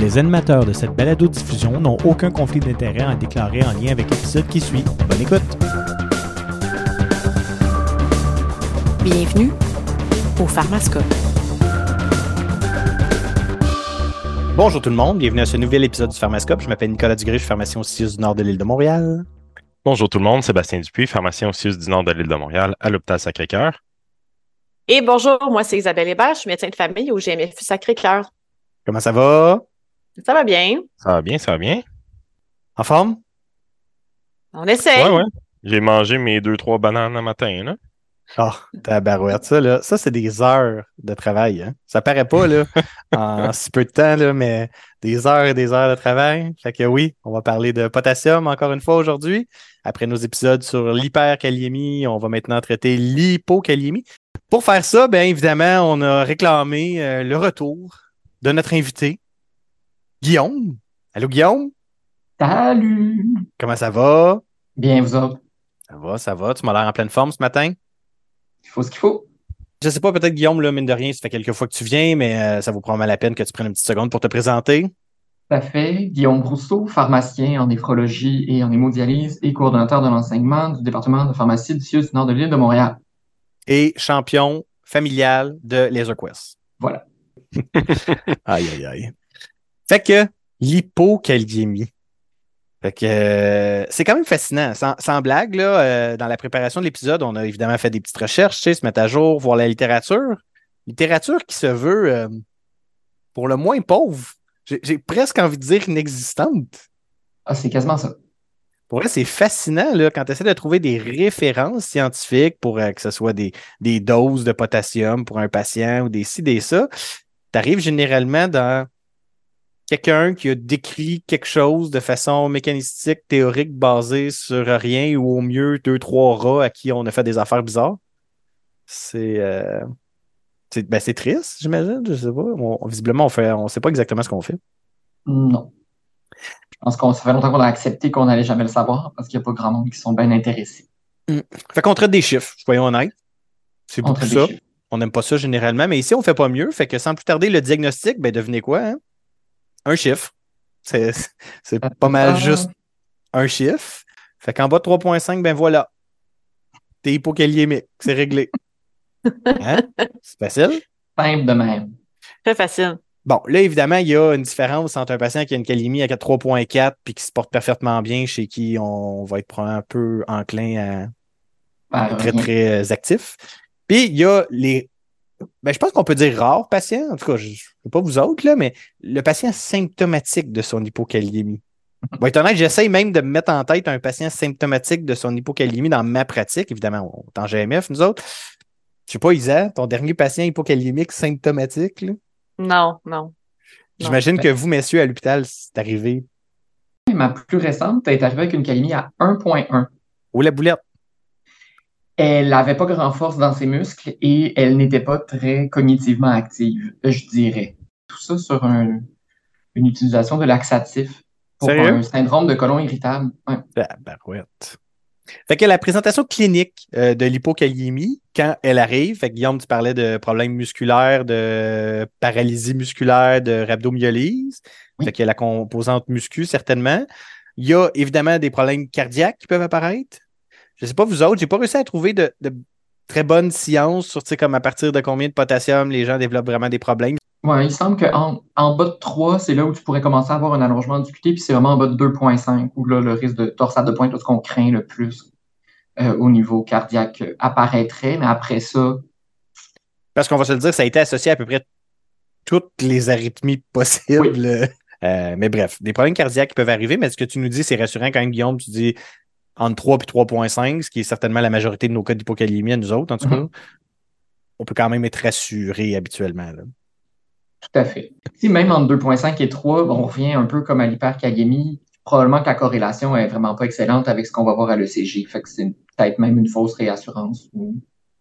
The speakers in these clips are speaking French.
Les animateurs de cette balado-diffusion n'ont aucun conflit d'intérêt à déclarer en lien avec l'épisode qui suit. Bonne écoute! Bienvenue au Pharmascope. Bonjour tout le monde, bienvenue à ce nouvel épisode du Pharmascope. Je m'appelle Nicolas Dugré, je suis pharmacien au CIUS du nord de l'île de Montréal. Bonjour tout le monde, Sébastien Dupuis, pharmacien au CIUS du nord de l'île de Montréal à l'hôpital Sacré-Cœur. Et bonjour, moi c'est Isabelle Hébert, je suis médecin de famille au GMFU Sacré-Cœur. Comment ça va? Ça va bien. Ça va bien, ça va bien. En forme? On essaie. Ouais, ouais. J'ai mangé mes deux, trois bananes le matin, là. Ah, oh, tabarouette, ça, là. Ça, c'est des heures de travail, hein. Ça paraît pas, là, en si peu de temps, là, mais des heures et des heures de travail. Fait que oui, on va parler de potassium encore une fois aujourd'hui. Après nos épisodes sur l'hyperkaliémie, on va maintenant traiter l'hypokaliémie. Pour faire ça, bien évidemment, on a réclamé euh, le retour de notre invité, Guillaume? Allô, Guillaume? Salut! Comment ça va? Bien, vous autres? Ça va, ça va. Tu m'as l'air en pleine forme ce matin? Il faut ce qu'il faut. Je sais pas, peut-être Guillaume, là, mine de rien, ça fait quelques fois que tu viens, mais euh, ça vaut probablement la peine que tu prennes une petite seconde pour te présenter. À fait. Guillaume Rousseau, pharmacien en néphrologie et en hémodialyse et coordonnateur de l'enseignement du département de pharmacie du CIUS du nord de l'île de Montréal. Et champion familial de Laser Quest. Voilà. aïe, aïe, aïe. Fait que l'hypokaliémie. Fait que euh, c'est quand même fascinant. Sans, sans blague, là, euh, dans la préparation de l'épisode, on a évidemment fait des petites recherches, tu sais, se mettre à jour, voir la littérature. Littérature qui se veut euh, pour le moins pauvre. J'ai presque envie de dire inexistante. Ah, c'est quasiment ça. Pour vrai, c'est fascinant là, quand tu essaies de trouver des références scientifiques pour que ce soit des, des doses de potassium pour un patient ou des ci, des ça. Tu arrives généralement dans quelqu'un qui a décrit quelque chose de façon mécanistique, théorique, basée sur rien, ou au mieux deux, trois rats à qui on a fait des affaires bizarres? C'est euh, ben, triste, j'imagine. Je sais pas. On, visiblement, on fait, on sait pas exactement ce qu'on fait. Non. Je pense qu'on ça fait longtemps qu'on a accepté qu'on n'allait jamais le savoir parce qu'il n'y a pas grand monde qui sont bien intéressés. Mmh. Fait qu'on traite des chiffres, soyons honnêtes. C'est beaucoup ça. On n'aime pas ça généralement, mais ici, on fait pas mieux. Fait que sans plus tarder, le diagnostic, ben devinez quoi, hein? Un chiffre. C'est pas mal juste un chiffre. Fait qu'en bas de 3.5, ben voilà. T'es hypokaliémique. C'est réglé. Hein? C'est facile? Simple de même. Très facile. Bon, là, évidemment, il y a une différence entre un patient qui a une calémie à 3.4 puis qui se porte parfaitement bien, chez qui on va être un peu enclin à être très, très actif. Puis, il y a les ben, je pense qu'on peut dire rare patient. En tout cas, je ne sais pas vous autres, là, mais le patient symptomatique de son hypokaliémie. Bon, honnête, j'essaye même de me mettre en tête un patient symptomatique de son hypokaliémie dans ma pratique. Évidemment, on est en GMF, nous autres. Je sais pas, Isa, ton dernier patient hypokaliémique symptomatique, là? Non, non. J'imagine que vous, messieurs, à l'hôpital, c'est arrivé. Ma plus récente est arrivée avec une calémie à 1.1. Ou la boulette. Elle n'avait pas grand force dans ses muscles et elle n'était pas très cognitivement active, je dirais. Tout ça sur une utilisation de laxatif pour un syndrome de colon irritable. Ouais. Ah, barouette. Fait que la présentation clinique euh, de l'hypokaliémie, quand elle arrive, fait que Guillaume, tu parlais de problèmes musculaires, de paralysie musculaire, de rhabdomyolyse. Oui. Fait a la composante muscu, certainement. Il y a évidemment des problèmes cardiaques qui peuvent apparaître je sais pas vous autres, j'ai pas réussi à trouver de, très bonnes sciences sur comme à partir de combien de potassium les gens développent vraiment des problèmes. Oui, il semble qu'en en bas de 3, c'est là où tu pourrais commencer à avoir un allongement du QT, puis c'est vraiment en bas de 2.5 où là, le risque de torsade de pointe, ce qu'on craint le plus euh, au niveau cardiaque euh, apparaîtrait, mais après ça. Parce qu'on va se le dire, ça a été associé à peu près toutes les arythmies possibles. Euh, mais bref, des problèmes cardiaques peuvent arriver, mais ce que tu nous dis, c'est rassurant quand même, Guillaume. Tu dis entre 3 et 3.5, ce qui est certainement la majorité de nos cas d'hypokaliémie à nous autres, en tout mm-hmm. cas, on peut quand même être rassuré habituellement. Tout à fait. Si même entre 2.5 et 3, on revient un peu comme à l'hyperkaliémie, probablement que la corrélation est vraiment pas excellente avec ce qu'on va voir à l'ECG. Fait que c'est peut-être même une fausse réassurance.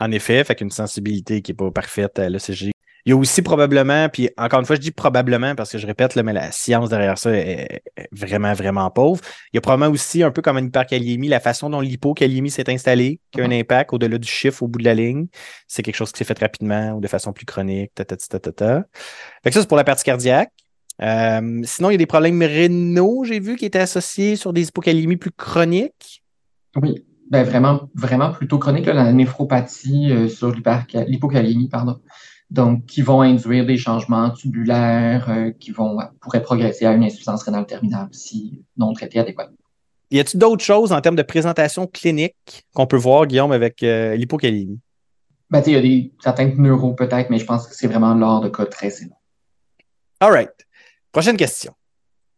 En effet, fait qu'une sensibilité qui n'est pas parfaite à l'ECG il y a aussi probablement, puis encore une fois, je dis probablement parce que je répète, là, mais la science derrière ça est vraiment, vraiment pauvre. Il y a probablement aussi, un peu comme une hyperkaliémie, la façon dont l'hypokaliémie s'est installée, qui a un mm-hmm. impact au-delà du chiffre au bout de la ligne. C'est quelque chose qui s'est fait rapidement ou de façon plus chronique. Ta, ta, ta, ta, ta. Fait que ça, c'est pour la partie cardiaque. Euh, sinon, il y a des problèmes rénaux, j'ai vu, qui étaient associés sur des hypokaliémies plus chroniques. Oui, ben vraiment, vraiment plutôt chronique, la néphropathie euh, sur l'hypokaliémie, pardon. Donc, qui vont induire des changements tubulaires, euh, qui vont pourraient progresser à une insuffisance rénale terminale si non traitée adéquatement. Y a-t-il d'autres choses en termes de présentation clinique qu'on peut voir, Guillaume, avec l'hypokaliémie? Ben, il y a des certains neuro peut-être, mais je pense que c'est vraiment l'ordre de cas très sévère. All right. Prochaine question.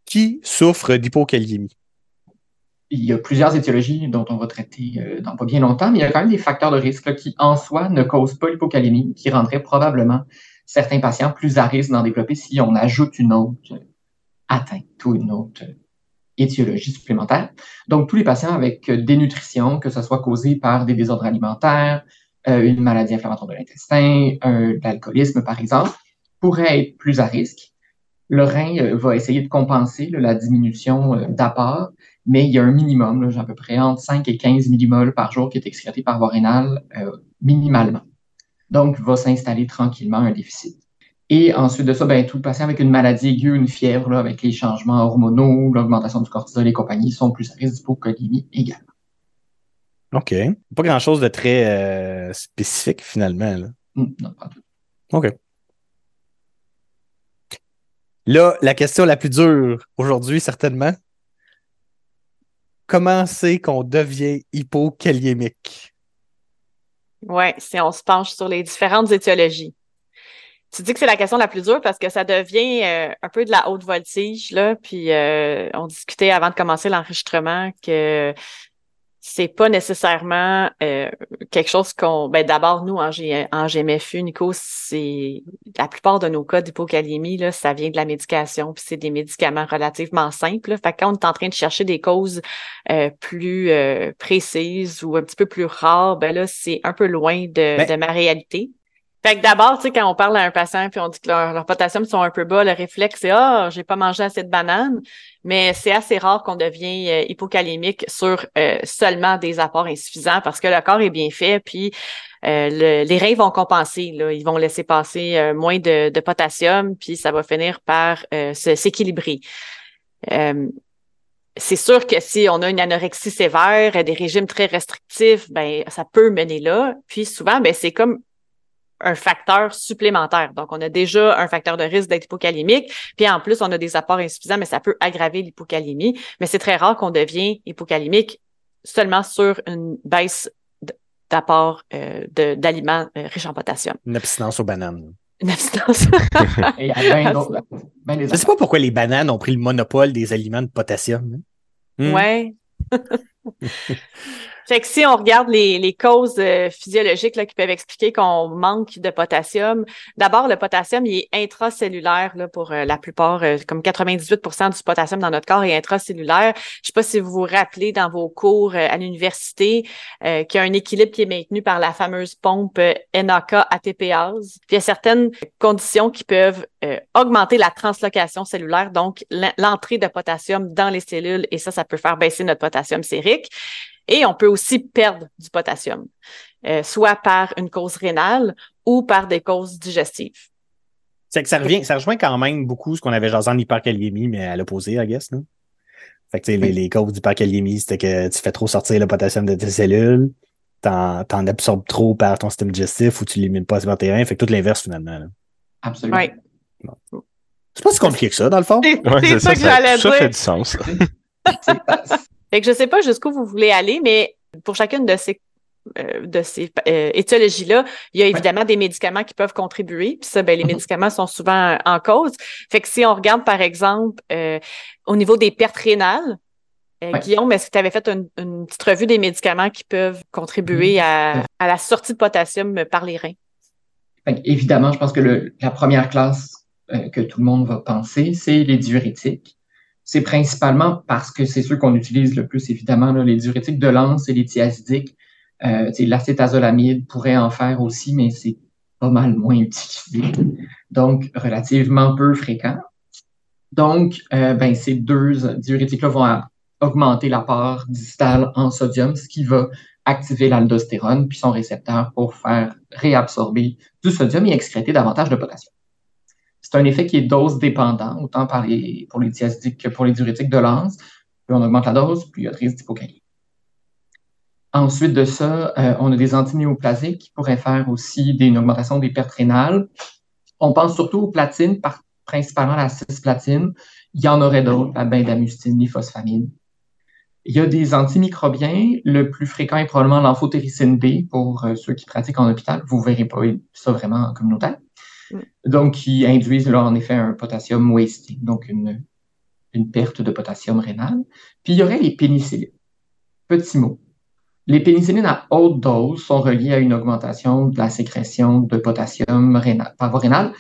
Qui souffre d'hypokaliémie? Il y a plusieurs étiologies dont on va traiter euh, dans pas bien longtemps, mais il y a quand même des facteurs de risque qui, en soi, ne causent pas l'hypokaliémie, qui rendraient probablement certains patients plus à risque d'en développer si on ajoute une autre atteinte ou une autre étiologie supplémentaire. Donc, tous les patients avec dénutrition, que ce soit causé par des désordres alimentaires, euh, une maladie inflammatoire de l'intestin, l'alcoolisme, par exemple, pourraient être plus à risque le rein euh, va essayer de compenser la diminution euh, d'apport, mais il y a un minimum, là, à peu près entre 5 et 15 millimoles par jour qui est excrété par voie rénale euh, minimalement. Donc, va s'installer tranquillement un déficit. Et ensuite de ça, ben, tout patient avec une maladie aiguë, une fièvre, là, avec les changements hormonaux, l'augmentation du cortisol et compagnie, sont plus à risque d'hypocalémie également. OK. Pas grand-chose de très spécifique finalement. Là. Hum, non, pas tout. OK. Là, la question la plus dure aujourd'hui, certainement. Comment c'est qu'on devient hypokaliémique? Oui, si on se penche sur les différentes étiologies. Tu dis que c'est la question la plus dure parce que ça devient euh, un peu de la haute voltige, là. Puis euh, on discutait avant de commencer l'enregistrement que c'est pas nécessairement euh, quelque chose qu'on. Ben d'abord nous en, G, en GMFU, Nico, c'est la plupart de nos cas d'hypokaliémie là, ça vient de la médication, puis c'est des médicaments relativement simples. Fait que quand on est en train de chercher des causes euh, plus euh, précises ou un petit peu plus rares, ben là c'est un peu loin de, ben de ma réalité. Fait que d'abord, tu sais, quand on parle à un patient puis on dit que leurs leur potassium sont un peu bas, le réflexe c'est ah, j'ai pas mangé assez de bananes, mais c'est assez rare qu'on devienne euh, hypocalémique sur euh, seulement des apports insuffisants parce que le corps est bien fait puis euh, les reins vont compenser, là, ils vont laisser passer moins de, de, potassium puis ça va finir par s'équilibrer. c'est sûr que si on a une anorexie sévère, des régimes très restrictifs, ben ça peut mener là. Puis souvent, ben c'est comme un facteur supplémentaire. Donc, on a déjà un facteur de risque d'être hypocalémique, puis en plus, on a des apports insuffisants, mais ça peut aggraver l'hypocalémie. Mais c'est très rare qu'on devienne hypocalémique seulement sur une baisse d'apport euh, d'aliments euh, riches en potassium. Une abstinence aux bananes. Une abstinence. Je ne sais pas pourquoi les bananes ont pris le monopole des aliments de potassium. Hein. Hmm? Ouais. Fait que si on regarde les, causes euh, physiologiques qui peuvent expliquer qu'on manque de potassium, d'abord, le potassium, il est intracellulaire pour euh, la plupart, euh, comme 98% du potassium dans notre corps est intracellulaire. Je sais pas si vous vous rappelez dans vos cours à l'université qu'il y a un équilibre qui est maintenu par la fameuse pompe NAK-ATPase. Il y a certaines conditions qui peuvent augmenter la translocation cellulaire, donc l'entrée de potassium dans les cellules, et ça, ça peut faire baisser notre potassium sérique. Et on peut aussi perdre du potassium, euh, soit par une cause rénale ou par des causes digestives. C'est que ça revient, ça rejoint quand même beaucoup ce qu'on avait jasé en hyperkaliémie, mais à l'opposé, I guess, non? Fait que, les, les causes d'hyperkaliémie, c'était que tu fais trop sortir le potassium de tes cellules, t'en, t'en absorbes trop par ton système digestif ou tu l'élimines pas par tes reins. Fait que tout l'inverse, finalement. Absolument. Oui. C'est pas si compliqué que ça, dans le fond. C'est, ça, que j'allais dire. Ça fait du sens. Fait que je sais pas jusqu'où vous voulez aller, mais pour chacune de ces euh, de ces euh, étiologies-là, il y a évidemment des médicaments qui peuvent contribuer. Puis ça, ben, les mm-hmm. médicaments sont souvent en cause. Fait que si on regarde, par exemple, euh, au niveau des pertes rénales, Guillaume, est-ce que tu avais fait une, petite revue des médicaments qui peuvent contribuer mm-hmm. à, la sortie de potassium par les reins? évidemment, je pense que la première classe que tout le monde va penser, c'est les diurétiques c'est principalement parce que c'est ceux qu'on utilise le plus, évidemment, les diurétiques de l'anse et les thiazidiques. Euh, L'acétazolamide pourrait en faire aussi, mais c'est pas mal moins utilisé, donc relativement peu fréquent. Donc, euh, ben, ces deux diurétiques-là vont augmenter la part distale en sodium, ce qui va activer l'aldostérone, puis son récepteur pour faire réabsorber du sodium et excréter davantage de potassium. C'est un effet qui est dose dépendant, autant par les, pour les diastiques que pour les diurétiques de l'anse. Plus on augmente la dose, plus il y a de risque d'hypocalie. Ensuite de ça, euh, on a des antinéoplasiques qui pourraient faire aussi une augmentation des pertes rénales. On pense surtout aux platines, principalement la cisplatine. Il y en aurait d'autres, la bendamustine, l'ifosfamine. Il y a des antimicrobiens. Le plus fréquent est probablement l'amphotéricine B pour euh, ceux qui pratiquent en hôpital. Vous verrez pas ça vraiment en communautaire. Donc, qui induisent en effet un potassium wasting, donc une, une perte de potassium rénal. Puis il y aurait les pénicillines. Petit mot. Les pénicillines à haute dose sont reliées à une augmentation de la sécrétion de potassium rénal, par voie rénale.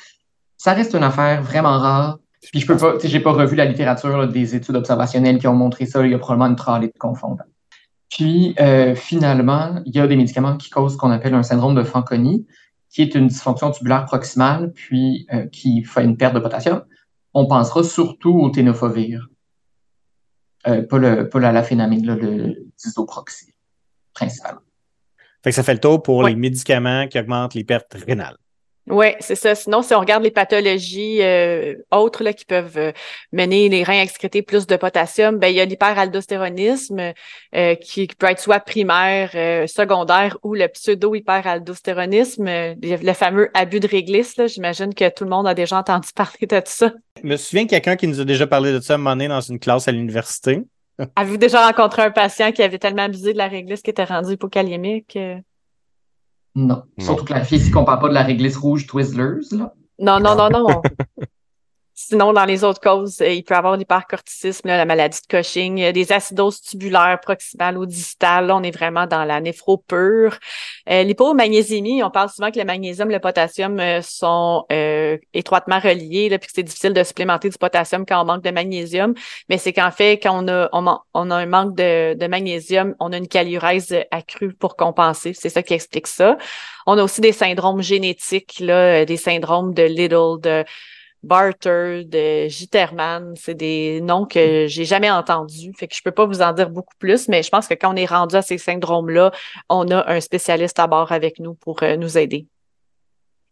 Ça reste une affaire vraiment rare. Puis je peux pas, j'ai pas revu la littérature des études observationnelles qui ont montré ça. Il y a probablement une tralée de confondants. Puis euh, finalement, il y a des médicaments qui causent ce qu'on appelle un syndrome de Fanconi, qui est une dysfonction tubulaire proximale, puis euh, qui fait une perte de potassium. On pensera surtout au ténofovir, euh, pas, le, pas la, la phénomène, le disoproxy principalement. Fait que ça fait le tour pour les médicaments qui augmentent les pertes rénales. Oui, c'est ça. Sinon, si on regarde les pathologies euh, autres là, qui peuvent euh, mener les reins à excréter plus de potassium, ben, il y a l'hyperaldostéronisme euh, qui, peut être soit primaire, secondaire ou le pseudo-hyperaldostéronisme, le fameux abus de réglisse. J'imagine que tout le monde a déjà entendu parler de ça. Je me souviens quelqu'un qui nous a déjà parlé de ça à un moment donné dans une classe à l'université. Avez-vous déjà rencontré un patient qui avait tellement abusé de la réglisse qu'il était rendu hypokaliémique? Non. Surtout que la fille, si on parle pas de la réglisse rouge Twizzlers, là. Non, non, non, non. Sinon, dans les autres causes, euh, il peut y avoir l'hypercorticisme, la maladie de Cushing, des acidoses tubulaires proximales ou distales. Là, on est vraiment dans la néphro pure. Euh, L'hypomagnésémie, on parle souvent que le magnésium et le potassium euh, sont euh, étroitement reliés, là, puis que c'est difficile de supplémenter du potassium quand on manque de magnésium. Mais c'est qu'en fait, quand on a, on, a un manque de, magnésium, on a une calurèse accrue pour compenser. C'est ça qui explique ça. On a aussi des syndromes génétiques, là, des syndromes de Little, de Barter, de Gitterman, c'est des noms que j'ai jamais entendus, fait que je peux pas vous en dire beaucoup plus, mais je pense que quand on est rendu à ces syndromes-là, on a un spécialiste à bord avec nous pour euh, nous aider.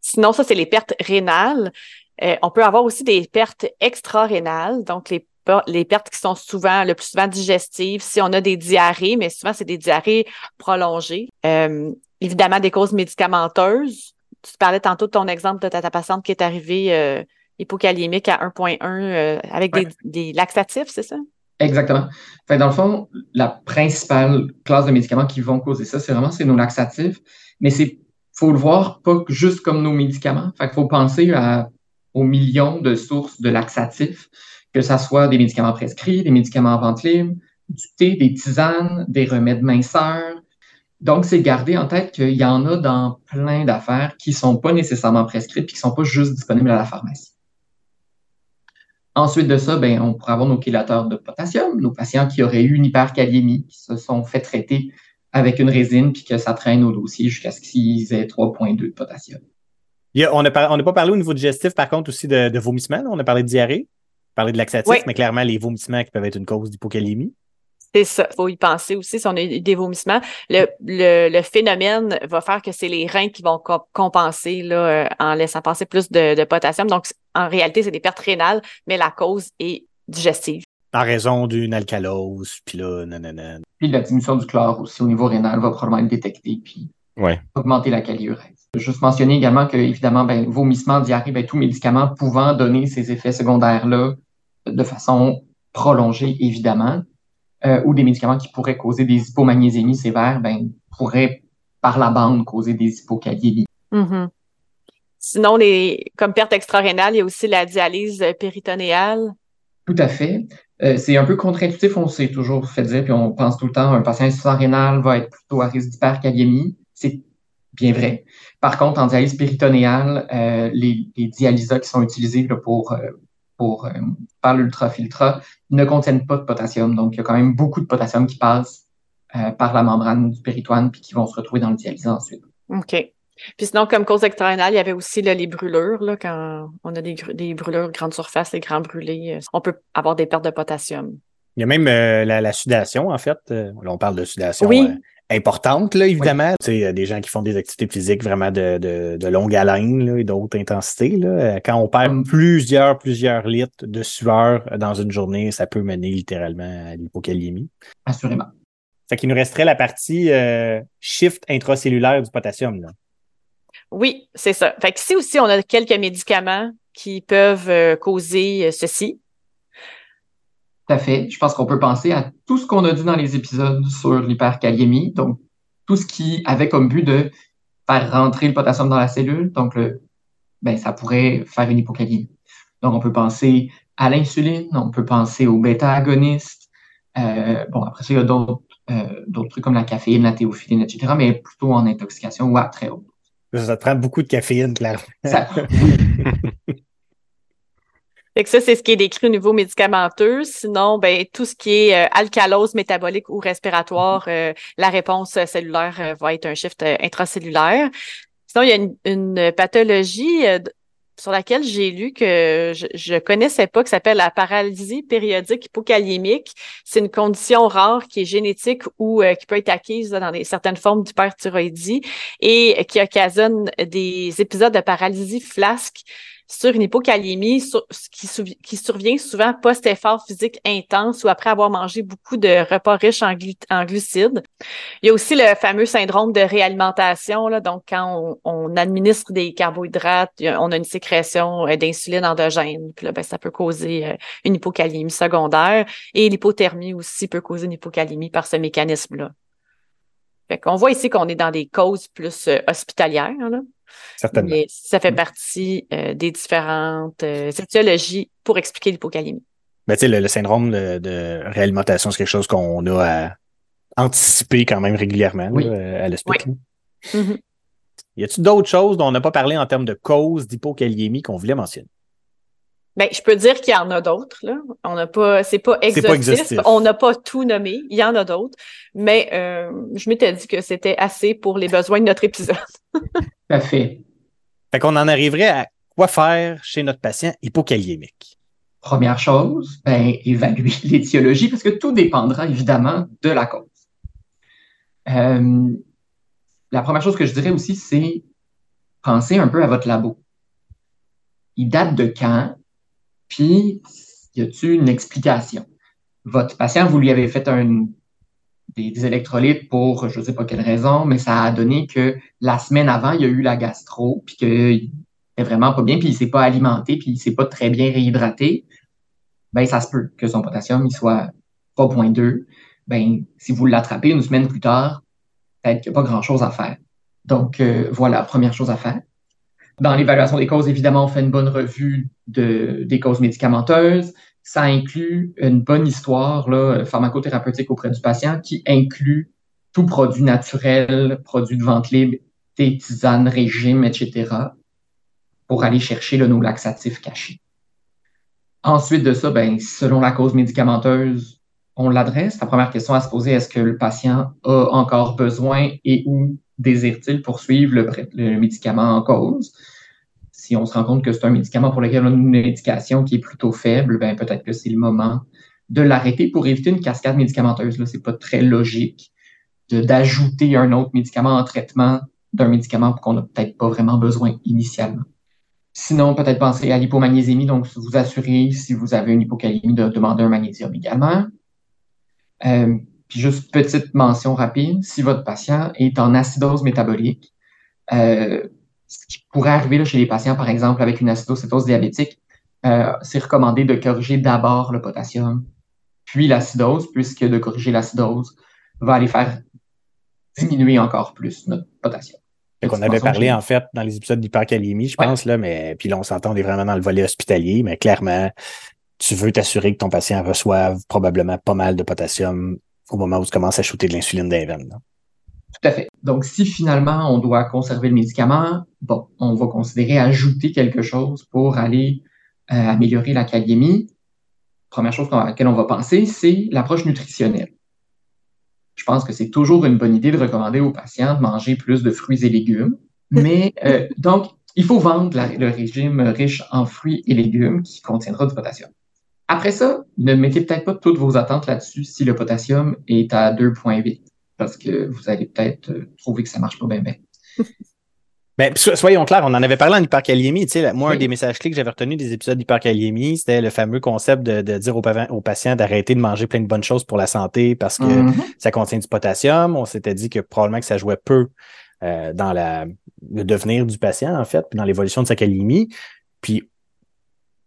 Sinon, ça, c'est les pertes rénales. Euh, on peut avoir aussi des pertes extra-rénales, donc les, les pertes qui sont souvent, le plus souvent digestives, si on a des diarrhées, mais souvent, c'est des diarrhées prolongées. Euh, évidemment, des causes médicamenteuses. Tu parlais tantôt de ton exemple de ta, ta patiente qui est arrivée hypokaliémique à 1.1 euh, avec des, laxatifs, c'est ça? Exactement. Fait, dans le fond, la principale classe de médicaments qui vont causer ça, c'est vraiment c'est nos laxatifs. Mais c'est faut le voir pas juste comme nos médicaments. Fait faut penser à, aux millions de sources de laxatifs, que ce soit des médicaments prescrits, des médicaments en vente libre, du thé, des tisanes, des remèdes minceurs. Donc, c'est garder en tête qu'il y en a dans plein d'affaires qui sont pas nécessairement prescrites et qui sont pas juste disponibles à la pharmacie. Ensuite de ça, ben, on pourrait avoir nos chélateurs de potassium, nos patients qui auraient eu une hyperkaliémie, qui se sont fait traiter avec une résine, puis que ça traîne au dossier jusqu'à ce qu'ils aient 3,2 de potassium. on n'a pas parlé au niveau digestif, par contre, aussi de, de vomissement. On a parlé de diarrhée, parlé de laxatif, mais clairement, les vomissements qui peuvent être une cause d'hypokaliémie. C'est ça. Il faut y penser aussi si on a des vomissements. Le, le, le phénomène va faire que c'est les reins qui vont compenser là, euh, en laissant passer plus de, de potassium. Donc, en réalité, c'est des pertes rénales, mais la cause est digestive. En raison d'une alcalose, puis là, nanana. Puis la diminution du chlore aussi au niveau rénal va probablement être détectée, puis augmenter la caliurèse. Juste mentionner également que, évidemment, ben, vomissement, diarrhée, ben, tout médicament pouvant donner ces effets secondaires-là de façon prolongée, évidemment. Euh, ou des médicaments qui pourraient causer des hypomagnésémies sévères, ben, pourraient par la bande causer des hypokaliémies. Mm-hmm. Sinon, les, comme perte extra-rénale, il y a aussi la dialyse péritonéale. Tout à fait. Euh, c'est un peu contre-intuitif, on s'est toujours fait dire, puis on pense tout le temps, un patient insuffisant rénal va être plutôt à risque d'hyperkaliémie. C'est bien vrai. Par contre, en dialyse péritonéale, euh, les, les dialysats qui sont utilisés pour pour, euh, par l'ultrafiltra ne contiennent pas de potassium. Donc, il y a quand même beaucoup de potassium qui passe euh, par la membrane du péritoine puis qui vont se retrouver dans le dialyse ensuite. OK. Puis sinon, comme cause externale, il y avait aussi les brûlures. Là, quand on a des, des brûlures grande surface, les grands brûlés, euh, on peut avoir des pertes de potassium. Il y a même la, sudation, en fait. là, on parle de sudation importante, là, évidemment. Tu sais, des gens qui font des activités physiques vraiment de, de, de longue haleine là, et d'autres intensités. Là. Quand on perd Hum. plusieurs, plusieurs litres de sueur dans une journée, ça peut mener littéralement à l'hypokaliémie. Assurément. Fait qu'il nous resterait la partie euh, shift intracellulaire du potassium. Là. Oui, c'est ça. Fait que ici aussi, on a quelques médicaments qui peuvent euh, causer euh, ceci. Tout à fait. Je pense qu'on peut penser à tout ce qu'on a dit dans les épisodes sur l'hyperkaliémie. Donc, tout ce qui avait comme but de faire rentrer le potassium dans la cellule. Donc, le, ben, ça pourrait faire une hypokaliémie. Donc, on peut penser à l'insuline, on peut penser aux bêta-agonistes. Euh, bon, après ça, il y a d'autres euh, trucs comme la caféine, la théophiline, etc., mais plutôt en intoxication ou à très haute. Ça te prend beaucoup de caféine, clairement. Ça, Fait que ça, c'est ce qui est décrit au niveau médicamenteux. Sinon, ben, tout ce qui est euh, alcalose métabolique ou respiratoire, euh, la réponse cellulaire euh, va être un shift intracellulaire. Sinon, il y a une, une pathologie sur laquelle j'ai lu que je, je connaissais pas, qui s'appelle la paralysie périodique hypokaliémique. C'est une condition rare qui est génétique ou euh, qui peut être acquise dans des, certaines formes d'hyperthyroïdie et qui occasionne des épisodes de paralysie flasque sur une hypokaliémie sur- qui, survient souvent post-effort physique intense ou après avoir mangé beaucoup de repas riches en, glu- en glucides. Il y a aussi le fameux syndrome de réalimentation. Donc, quand on, administre des carbohydrates, on a une sécrétion euh, d'insuline endogène. Puis là, ben, ça peut causer euh, une hypokaliémie secondaire. Et l'hypothermie aussi peut causer une hypokaliémie par ce mécanisme-là. Fait qu'on voit ici qu'on est dans des causes plus euh, hospitalières. Là. Certainement. Mais ça fait partie euh, des différentes euh, étiologies pour expliquer l'hypokaliémie. Mais tu sais, le, le syndrome de, de réalimentation, c'est quelque chose qu'on a à anticiper quand même régulièrement là, Oui. à l'hospital. Mhm. Y a-t-il d'autres choses dont on n'a pas parlé en termes de cause d'hypokaliémie qu'on voulait mentionner? Ben, je peux dire qu'il y en a d'autres, là. On n'a pas, c'est pas C'est pas exhaustif. On n'a pas tout nommé. Il y en a d'autres. Mais, euh, je m'étais dit que c'était assez pour les besoins de notre épisode. tout à fait. Fait qu'on en arriverait à quoi faire chez notre patient hypokaliémique. Première chose, ben, évaluer l'étiologie parce que tout dépendra évidemment de la cause. Euh, la première chose que je dirais aussi, c'est penser un peu à votre labo. Il date de quand? Puis, y a-t-il une explication? Votre patient, vous lui avez fait un, des, électrolytes pour je ne sais pas quelle raison, mais ça a donné que la semaine avant, il y a eu la gastro, puis qu'il était vraiment pas bien, puis il s'est pas alimenté, puis il s'est pas très bien réhydraté. Ben, ça se peut que son potassium, il soit 3.2. Ben, si vous l'attrapez une semaine plus tard, peut-être qu'il n'y a pas grand-chose à faire. Donc, euh, voilà, première chose à faire. Dans l'évaluation des causes, évidemment, on fait une bonne revue de, des causes médicamenteuses. Ça inclut une bonne histoire là, pharmacothérapeutique auprès du patient qui inclut tout produit naturel, produit de vente libre, thé, tisane, régime, etc., pour aller chercher le nos laxatifs cachés. Ensuite de ça, ben, selon la cause médicamenteuse, on l'adresse. La première question à se poser, est-ce que le patient a encore besoin et ou désire-t-il poursuivre le, le médicament en cause? Si on se rend compte que c'est un médicament pour lequel on a une médication qui est plutôt faible, ben peut-être que c'est le moment de l'arrêter pour éviter une cascade médicamenteuse. Là, c'est pas très logique d'ajouter un autre médicament en traitement d'un médicament qu'on n'a peut-être pas vraiment besoin initialement. Sinon, peut-être penser à l'hypomagnésémie, donc vous assurer si vous avez une hypocalémie de demander un magnésium également. Euh, puis juste petite mention rapide, si votre patient est en acidose métabolique, euh, ce qui pourrait arriver là, chez les patients, par exemple, avec une acidocétose diabétique, euh, c'est recommandé de corriger d'abord le potassium, puis l'acidose, puisque de corriger l'acidose va aller faire diminuer encore plus notre potassium. Qu'on avait parlé, en fait, dans les épisodes d'hypercalémie, je pense, là, mais puis là, on s'entend, on est vraiment dans le volet hospitalier, mais clairement, tu veux t'assurer que ton patient reçoive probablement pas mal de potassium au moment où tu commences à shooter de l'insuline dans les veines. Là. Tout à fait. Donc, si finalement on doit conserver le médicament, bon, on va considérer ajouter quelque chose pour aller euh, améliorer la kaliémie. Première chose à laquelle on va penser, c'est l'approche nutritionnelle. Je pense que c'est toujours une bonne idée de recommander aux patients de manger plus de fruits et légumes. Mais euh, donc, il faut vendre la, le régime riche en fruits et légumes qui contiendra du potassium. Après ça, ne mettez peut-être pas toutes vos attentes là-dessus si le potassium est à 2,8. parce que vous allez peut-être euh, trouver que ça marche pas bien bien. Ben, soyons clairs, on en avait parlé en hyperkaliémie. Tu sais, moi, un des messages clés que j'avais retenu des épisodes d'hyperkaliémie, c'était le fameux concept de, dire aux, patients d'arrêter de manger plein de bonnes choses pour la santé parce que mm-hmm. ça contient du potassium. On s'était dit que probablement que ça jouait peu euh, dans la, le devenir du patient, en fait, puis dans l'évolution de sa kaliémie. Puis,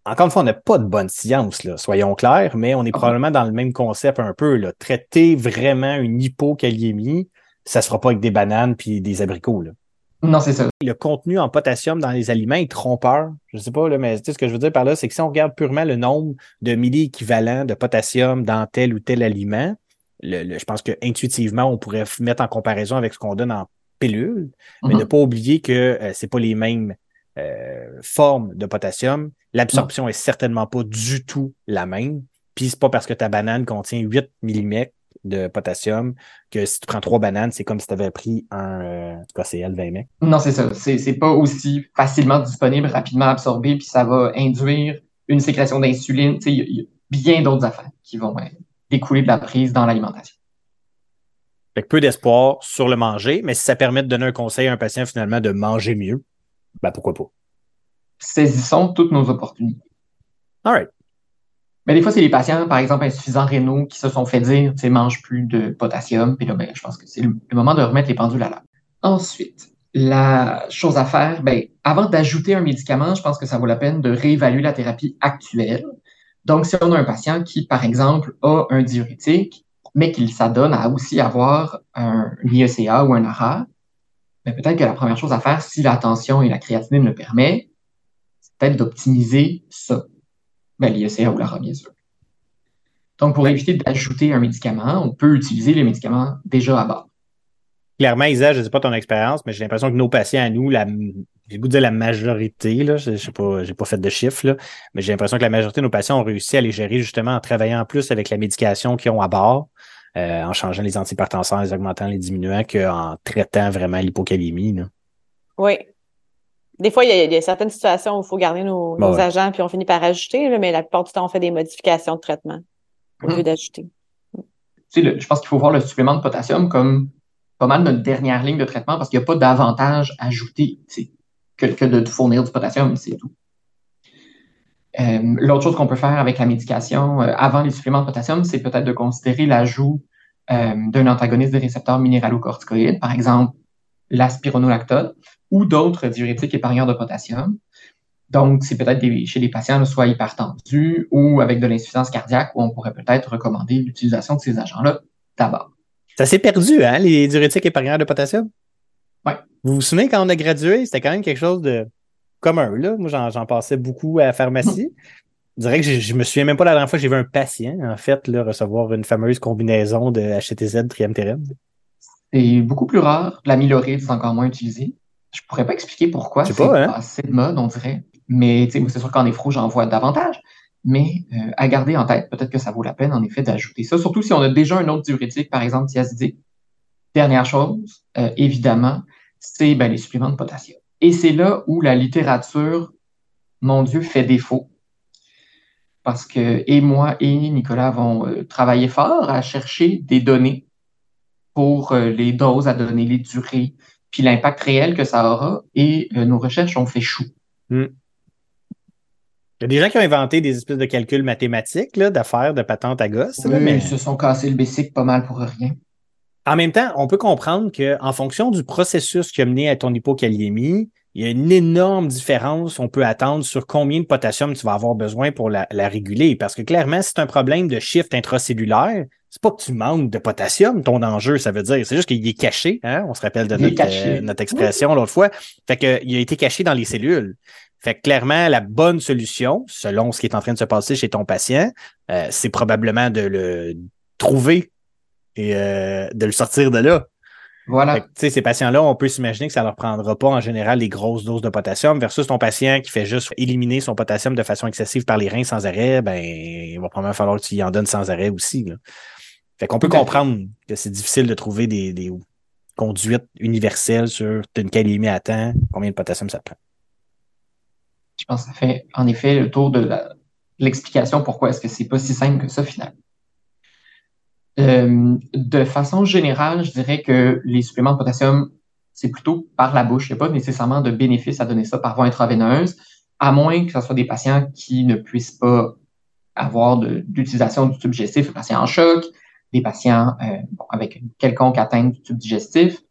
encore une fois, on n'a pas de bonne science, là, soyons clairs, mais on est ah. probablement dans le même concept un peu. Là. Traiter vraiment une hypokaliémie, ça se fera pas avec des bananes puis des abricots. Là. Non, c'est ça. Le contenu en potassium dans les aliments est trompeur. Je sais pas, là, mais tu sais, ce que je veux dire par là, c'est que si on regarde purement le nombre de milli-équivalents de potassium dans tel ou tel aliment, le, je pense que intuitivement, on pourrait mettre en comparaison avec ce qu'on donne en pilule, mais ne mhm. pas oublier que euh, c'est pas les mêmes euh, formes de potassium. L'absorption est certainement pas du tout la même. Puis c'est pas parce que ta banane contient 8 mm de potassium que si tu prends trois bananes, c'est comme si tu avais pris un euh, KCl 20 mec. Non, c'est ça. C'est pas aussi facilement disponible, rapidement absorbé, puis ça va induire une sécrétion d'insuline. Il y, a bien d'autres affaires qui vont découler de la prise dans l'alimentation. Fait peu d'espoir sur le manger, mais si ça permet de donner un conseil à un patient finalement de manger mieux, ben pourquoi pas? Saisissons toutes nos opportunités. All right. Mais des fois, c'est les patients, par exemple, insuffisants rénaux, qui se sont fait dire, tu sais, mange plus de potassium. Puis là, ben, je pense que c'est le, moment de remettre les pendules à l'heure. Ensuite, la chose à faire, ben, avant d'ajouter un médicament, je pense que ça vaut la peine de réévaluer la thérapie actuelle. Donc, si on a un patient qui, par exemple, a un diurétique, mais qu'il s'adonne à aussi avoir un IECA ou un ARA, ben, peut-être que la première chose à faire, si la tension et la créatinine le permet, c'est peut-être d'optimiser ça ben, l'IECA ou la bien sûr. Donc, pour éviter d'ajouter un médicament, on peut utiliser les médicaments déjà à bord. Clairement, Isa, je ne sais pas ton expérience, mais j'ai l'impression que nos patients à nous, la, j'ai goût de dire la majorité, là, je n'ai pas, pas fait de chiffres, là, mais j'ai l'impression que la majorité de nos patients ont réussi à les gérer justement en travaillant plus avec la médication qu'ils ont à bord, euh, en changeant les antihypertenseurs, les augmentant, les diminuants, qu'en traitant vraiment l'hypocalémie. Oui, des fois, il y, a, certaines situations où il faut garder nos, agents, puis on finit par ajouter, mais la plupart du temps, on fait des modifications de traitement au lieu mhm. d'ajouter. je pense qu'il faut voir le supplément de potassium comme pas mal notre dernière ligne de traitement parce qu'il n'y a pas d'avantage ajouté que, que de fournir du potassium, c'est tout. Euh, l'autre chose qu'on peut faire avec la médication euh, avant les suppléments de potassium, c'est peut-être de considérer l'ajout euh, d'un antagoniste des récepteurs minéralocorticoïdes, par exemple la spironolactone ou d'autres diurétiques épargneurs de potassium. Donc, c'est peut-être chez les patients soit hypertendus ou avec de l'insuffisance cardiaque où on pourrait peut-être recommander l'utilisation de ces agents-là d'abord. Ça s'est perdu, hein, les diurétiques épargneurs de potassium? Oui. Vous vous souvenez quand on a gradué, c'était quand même quelque chose de commun, là. Moi, j'en passais beaucoup à la pharmacie. Je dirais que je, me souviens même pas la dernière fois que j'ai vu un patient, en fait, là, recevoir une fameuse combinaison de HTZ triamterène. C'est beaucoup plus rare. L'amyloride, c'est encore moins utilisé. Je pourrais pas expliquer pourquoi. C'est pas, hein? assez de mode, on dirait. Mais c'est sûr qu'en effro, j'en vois davantage. Mais euh, à garder en tête, peut-être que ça vaut la peine, en effet, d'ajouter ça. Surtout si on a déjà un autre diurétique, par exemple thiazidique. Dernière chose, euh, évidemment, c'est ben, les suppléments de potassium. Et c'est là où la littérature, mon Dieu, fait défaut. Parce que et moi et Nicolas avons euh, travaillé fort à chercher des données pour euh, les doses à donner, les durées, puis l'impact réel que ça aura. Et euh, nos recherches ont fait chou. Hmm. Il y a des gens qui ont inventé des espèces de calculs mathématiques, d'affaires, de patentes à gosse. mais ils se sont cassés le basic pas mal pour rien. En même temps, on peut comprendre qu'en fonction du processus qui a mené à ton hypokaliémie, il y a une énorme différence on peut attendre sur combien de potassium tu vas avoir besoin pour la, la réguler. Parce que clairement, c'est un problème de shift intracellulaire c'est pas que tu manques de potassium, ton enjeu, ça veut dire. C'est juste qu'il est caché, hein? On se rappelle de notre, euh, notre, expression l'autre fois. Fait qu'il a été caché dans les cellules. Fait que clairement, la bonne solution, selon ce qui est en train de se passer chez ton patient, euh, c'est probablement de le trouver et euh, de le sortir de là. Voilà. Tu sais, ces patients-là, on peut s'imaginer que ça leur prendra pas en général les grosses doses de potassium versus ton patient qui fait juste éliminer son potassium de façon excessive par les reins sans arrêt, ben, il va probablement falloir que tu y en donnes sans arrêt aussi. Là. Fait qu'on peut comprendre que c'est difficile de trouver des, conduites universelles sur une calémie à temps, combien de potassium ça prend. Je pense que ça fait en effet le tour de l'explication pourquoi est-ce que c'est pas si simple que ça finalement. Euh, de façon générale, je dirais que les suppléments de potassium, c'est plutôt par la bouche. Il n'y a pas nécessairement de bénéfice à donner ça par voie intraveineuse, à moins que ce soit des patients qui ne puissent pas avoir d'utilisation du tube digestif, des patients en choc, des patients euh, avec une quelconque atteinte du tube digestif.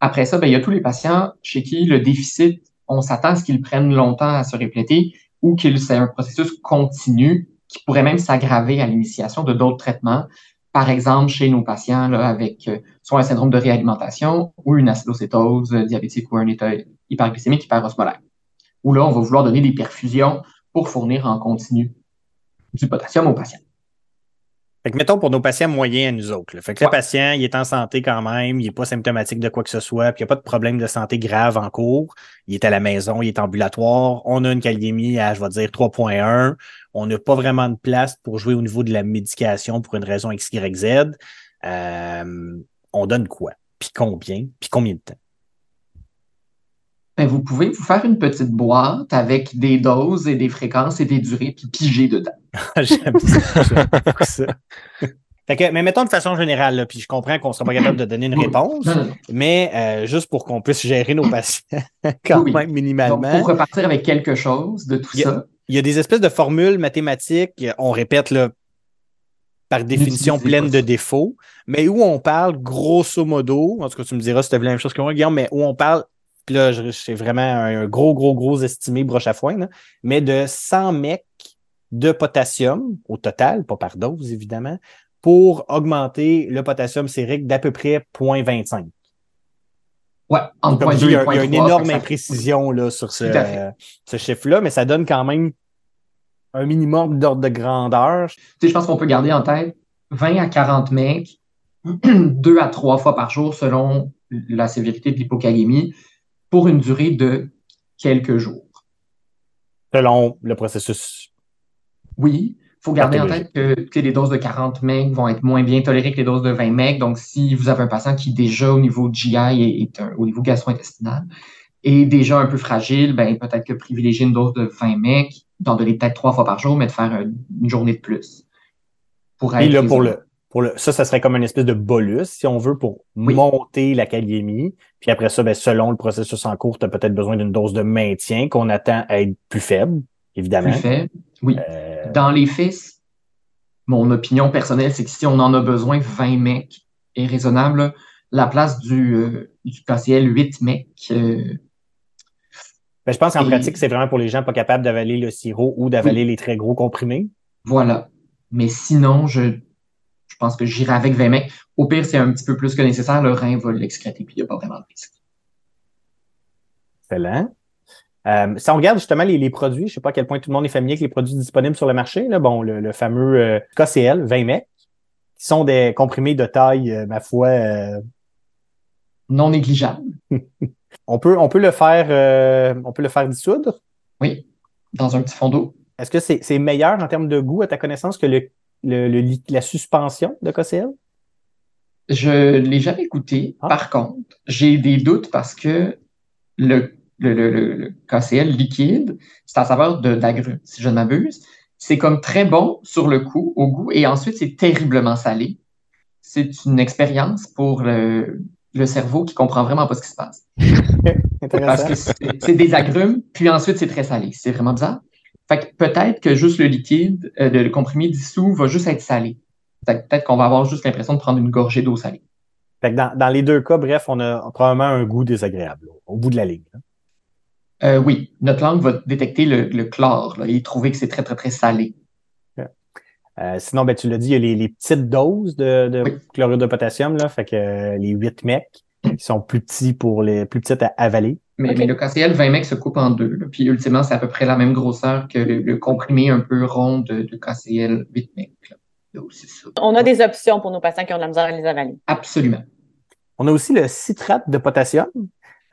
Après ça, ben, il y a tous les patients chez qui le déficit, on s'attend à ce qu'ils prennent longtemps à se répléter ou qu'il c'est un processus continu qui pourrait même s'aggraver à l'initiation de d'autres traitements. Par exemple, chez nos patients là, avec euh, soit un syndrome de réalimentation ou une acidocétose diabétique ou un état hyperglycémique hyperosmolaire. Où là, on va vouloir donner des perfusions pour fournir en continu du potassium aux patients. Fait que mettons pour nos patients moyens à nous autres. Fait que le patient, il est en santé quand même, il n'est pas symptomatique de quoi que ce soit, puis il n'y a pas de problème de santé grave en cours. Il est à la maison, il est ambulatoire. On a une kaliémie à, je vais dire, 3.1. On n'a pas vraiment de place pour jouer au niveau de la médication pour une raison X, Y, Z. Euh, on donne quoi? Puis combien? Puis combien de temps? Ben, vous pouvez vous faire une petite boîte avec des doses et des fréquences et des durées, puis piger dedans. J'aime ça. mais mettons de façon générale, puis je comprends qu'on ne sera pas capable de donner une réponse, mais euh, juste pour qu'on puisse gérer nos patients quand même minimalement. pour repartir avec quelque chose de tout ça. Il y a des espèces de formules mathématiques, on répète là, par définition pleine de défauts, mais où on parle grosso modo, en tout cas tu me diras si tu as vu la même chose que moi, Guillaume, mais où on parle puis là, c'est vraiment un gros, gros, gros estimé broche à foin, mais de 100 mecs de potassium au total, pas par dose évidemment, pour augmenter le potassium sérique d'à peu près 0.25. Ouais, en point il y a, il y a une énorme imprécision là, sur ce, ce chiffre-là, mais ça donne quand même un minimum d'ordre de grandeur. Tu sais, je pense qu'on peut garder en tête 20 à 40 mecs, deux à trois fois par jour selon la sévérité de l'hypocalémie pour une durée de quelques jours. Selon le processus. Oui, il faut garder en tête que, les doses de 40 MeG vont être moins bien tolérées que les doses de 20 MeG. Donc, si vous avez un patient qui déjà au niveau GI est, au niveau gastro-intestinal est déjà un peu fragile, ben, peut-être que privilégier une dose de 20 MeG, d'en donner peut-être trois fois par jour, mais de faire une journée de plus. Pour Et là, pour le, ça, ça serait comme une espèce de bolus, si on veut, pour monter la kaliémie. Puis après ça, ben, selon le processus en cours, tu as peut-être besoin d'une dose de maintien qu'on attend à être plus faible, évidemment. Plus faible, oui. Euh, Dans les faits, mon opinion personnelle, c'est que si on en a besoin, 20 mecs est raisonnable. La place du, euh, du KCL 8 mecs. Euh, ben, je pense qu'en pratique, c'est vraiment pour les gens pas capables d'avaler le sirop ou d'avaler les très gros comprimés. Voilà. Mais sinon, je je pense que j'irai avec 20 mecs. Au pire, c'est un petit peu plus que nécessaire. Le rein va l'excréter, puis il n'y a pas vraiment de risque. Excellent. Euh, si on regarde justement les, produits, je ne sais pas à quel point tout le monde est familier avec les produits disponibles sur le marché. Là, bon, le, fameux euh, KCL 20 mecs, qui sont des comprimés de taille, euh, ma foi, non négligeable. on peut, on peut le faire, on peut le faire dissoudre. Oui, dans un petit fond d'eau. Est-ce que c'est meilleur en termes de goût à ta connaissance que le le, la suspension de KCL? Je ne l'ai jamais goûté. Ah. Par contre, j'ai des doutes parce que le, le, le, KCL liquide, c'est à saveur d'agrumes, si je ne m'abuse. C'est comme très bon sur le coup, au goût, et ensuite c'est terriblement salé. C'est une expérience pour le, le cerveau qui comprend vraiment pas ce qui se passe. parce que c'est des agrumes, puis ensuite c'est très salé. C'est vraiment bizarre. Fait que peut-être que juste le liquide, euh, le comprimé dissous va juste être salé. Peut-être qu'on va avoir juste l'impression de prendre une gorgée d'eau salée. Fait que dans, dans, les deux cas, bref, on a probablement un goût désagréable au bout de la ligne. Hein. Euh, oui, notre langue va détecter le, le chlore là, et trouver que c'est très, très, très salé. Euh, sinon, ben, tu l'as dit, il y a les, les petites doses de, de chlorure de potassium, là, fait que euh, les 8 mecs qui sont plus petits pour les plus petites à avaler. Mais, le KCL 20 mecs se coupe en deux. Puis ultimement, c'est à peu près la même grosseur que le, comprimé un peu rond de, KCL 8 mecs. On a des options pour nos patients qui ont de la misère à les avaler. Absolument. On a aussi le citrate de potassium.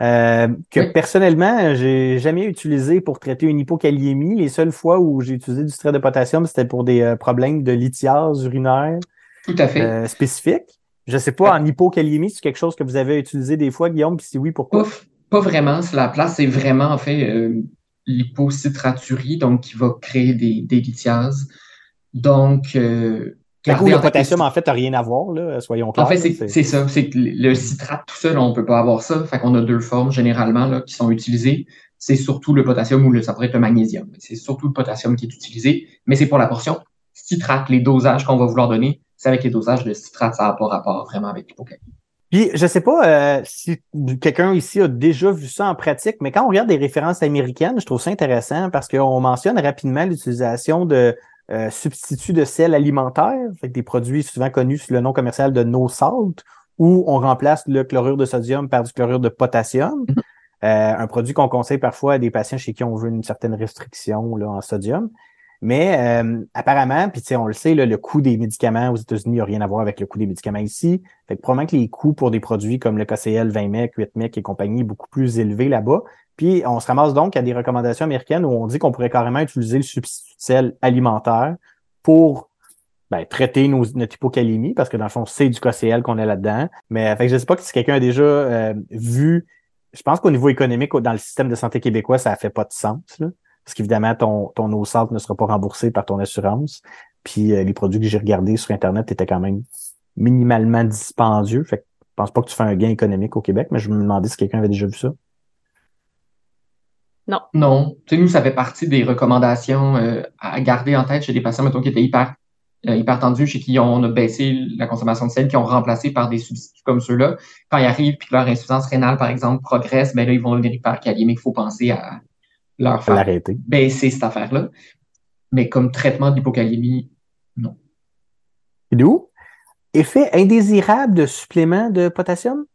Euh, que personnellement, j'ai jamais utilisé pour traiter une hypokaliémie. Les seules fois où j'ai utilisé du citrate de potassium, c'était pour des euh, problèmes de lithiase urinaire Tout à fait. Euh, spécifiques. Je sais pas, en hypokaliémie, c'est quelque chose que vous avez utilisé des fois, Guillaume, puis si oui, pourquoi? pas vraiment. La place, c'est vraiment en fait l'hypocitraturie, donc qui va créer des, des lithiases. Donc, euh, le potassium, en fait, n'a rien à voir, là, soyons clairs. En fait, c'est ça. C'est le citrate tout seul, on ne peut pas avoir ça. Fait qu'on a deux formes, généralement, là, qui sont utilisées. C'est surtout le potassium ou le, ça pourrait être le magnésium. C'est surtout le potassium qui est utilisé, mais c'est pour la portion citrate. Les dosages qu'on va vouloir donner, c'est avec les dosages de citrate. Ça n'a pas rapport vraiment avec l'hypocalémie. Puis, je sais pas euh, si quelqu'un ici a déjà vu ça en pratique, mais quand on regarde des références américaines, je trouve ça intéressant parce qu'on mentionne rapidement l'utilisation de euh, substituts de sel alimentaire, fait des produits souvent connus sous le nom commercial de no salt, où on remplace le chlorure de sodium par du chlorure de potassium. Mm-hmm. Euh, un produit qu'on conseille parfois à des patients chez qui on veut une certaine restriction là, en sodium. Mais euh, apparemment, puis on le sait, le coût des médicaments aux États-Unis n'a rien à voir avec le coût des médicaments ici. Fait que probablement que les coûts pour des produits comme le KCL 20 mec, 8 mec et compagnie beaucoup plus élevés là-bas. Puis on se ramasse donc à des recommandations américaines où on dit qu'on pourrait carrément utiliser le substitut de alimentaire pour ben, traiter nos, notre hypocalémie, parce que dans le fond, c'est du KCL qu'on a là-dedans. Mais fait que je sais pas si quelqu'un a déjà euh, vu. Je pense qu'au niveau économique, dans le système de santé québécois, ça fait pas de sens. Là parce qu'évidemment, ton, ton eau salt ne sera pas remboursé par ton assurance. Puis euh, les produits que j'ai regardés sur Internet étaient quand même minimalement dispendieux. Fait que je pense pas que tu fais un gain économique au Québec, mais je me demandais si quelqu'un avait déjà vu ça. Non. Non. Tu sais, nous, ça fait partie des recommandations euh, à garder en tête chez des patients, mettons, qui étaient hyper, euh, hyper tendus, chez qui on a baissé la consommation de sel, qui ont remplacé par des substituts comme ceux-là. Quand ils arrivent puis que leur insuffisance rénale, par exemple, progresse, ben là, ils vont devenir hypercalémiques. Il faut penser à, leur faire baisser cette affaire-là. Mais comme traitement d'hypocalémie, non. Et d'où? Effet indésirable de supplément de potassium?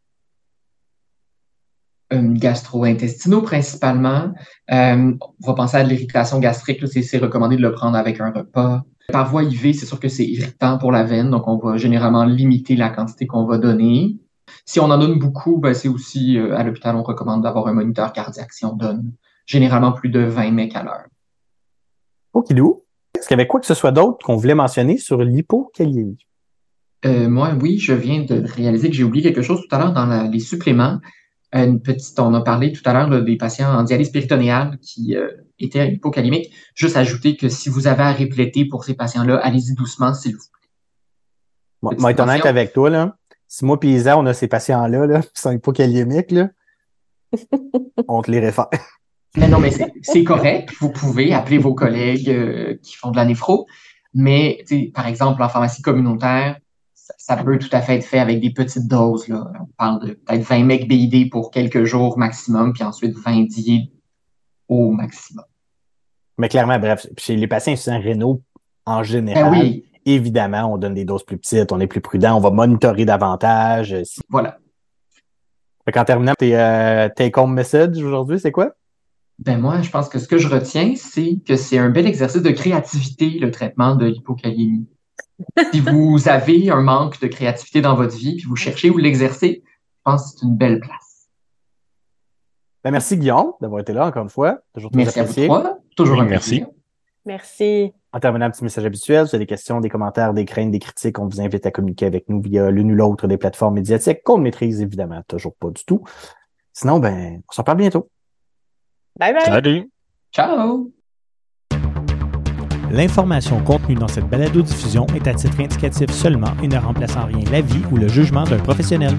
Gastro-intestinaux principalement. Euh, on va penser à de l'irritation gastrique. C'est recommandé de le prendre avec un repas. Par voie IV, c'est sûr que c'est irritant pour la veine, donc on va généralement limiter la quantité qu'on va donner. Si on en donne beaucoup, ben c'est aussi euh, à l'hôpital, on recommande d'avoir un moniteur cardiaque si on donne généralement plus de 20 mecs à l'heure. Okidou. Est-ce qu'il y avait quoi que ce soit d'autre qu'on voulait mentionner sur l'hypocalémie? Euh, moi, oui, je viens de réaliser que j'ai oublié quelque chose tout à l'heure dans les suppléments. Une petite, on a parlé tout à l'heure des patients en dialyse péritonéale qui euh, étaient hypocalémiques. Juste ajouter que si vous avez à répléter pour ces patients-là, allez-y doucement, s'il vous plaît. Moi, être honnête avec toi, là. Si moi et on a ces patients-là, là, qui sont hypocalémiques, là, on te les réfère. Mais non, mais c'est correct. Vous pouvez appeler vos collègues euh, qui font de la néphro. Mais, par exemple, en pharmacie communautaire, ça, peut tout à fait être fait avec des petites doses. Là. On parle de peut-être 20 mecs BID pour quelques jours maximum, puis ensuite 20 DIE au maximum. Mais clairement, bref, chez les patients insuffisants rénaux, en général, ben évidemment, on donne des doses plus petites, on est plus prudent, on va monitorer davantage. Voilà. Fait en terminant, tes euh, take-home message aujourd'hui, c'est quoi? Ben moi, je pense que ce que je retiens, c'est que c'est un bel exercice de créativité, le traitement de l'hypocalémie. Si vous avez un manque de créativité dans votre vie, puis vous cherchez où l'exercer, je pense que c'est une belle place. Ben merci Guillaume d'avoir été là encore une fois. Toujours merci apprécié. à vous Toujours un merci. Merci. En terminant, un petit message habituel, si vous avez des questions, des commentaires, des craintes, des critiques, on vous invite à communiquer avec nous via l'une ou l'autre des plateformes médiatiques qu'on ne maîtrise évidemment toujours pas du tout. Sinon, ben, on s'en parle bientôt. Bye bye. Salut. Ciao. L'information contenue dans cette balado-diffusion est à titre indicatif seulement et ne remplace en rien l'avis ou le jugement d'un professionnel.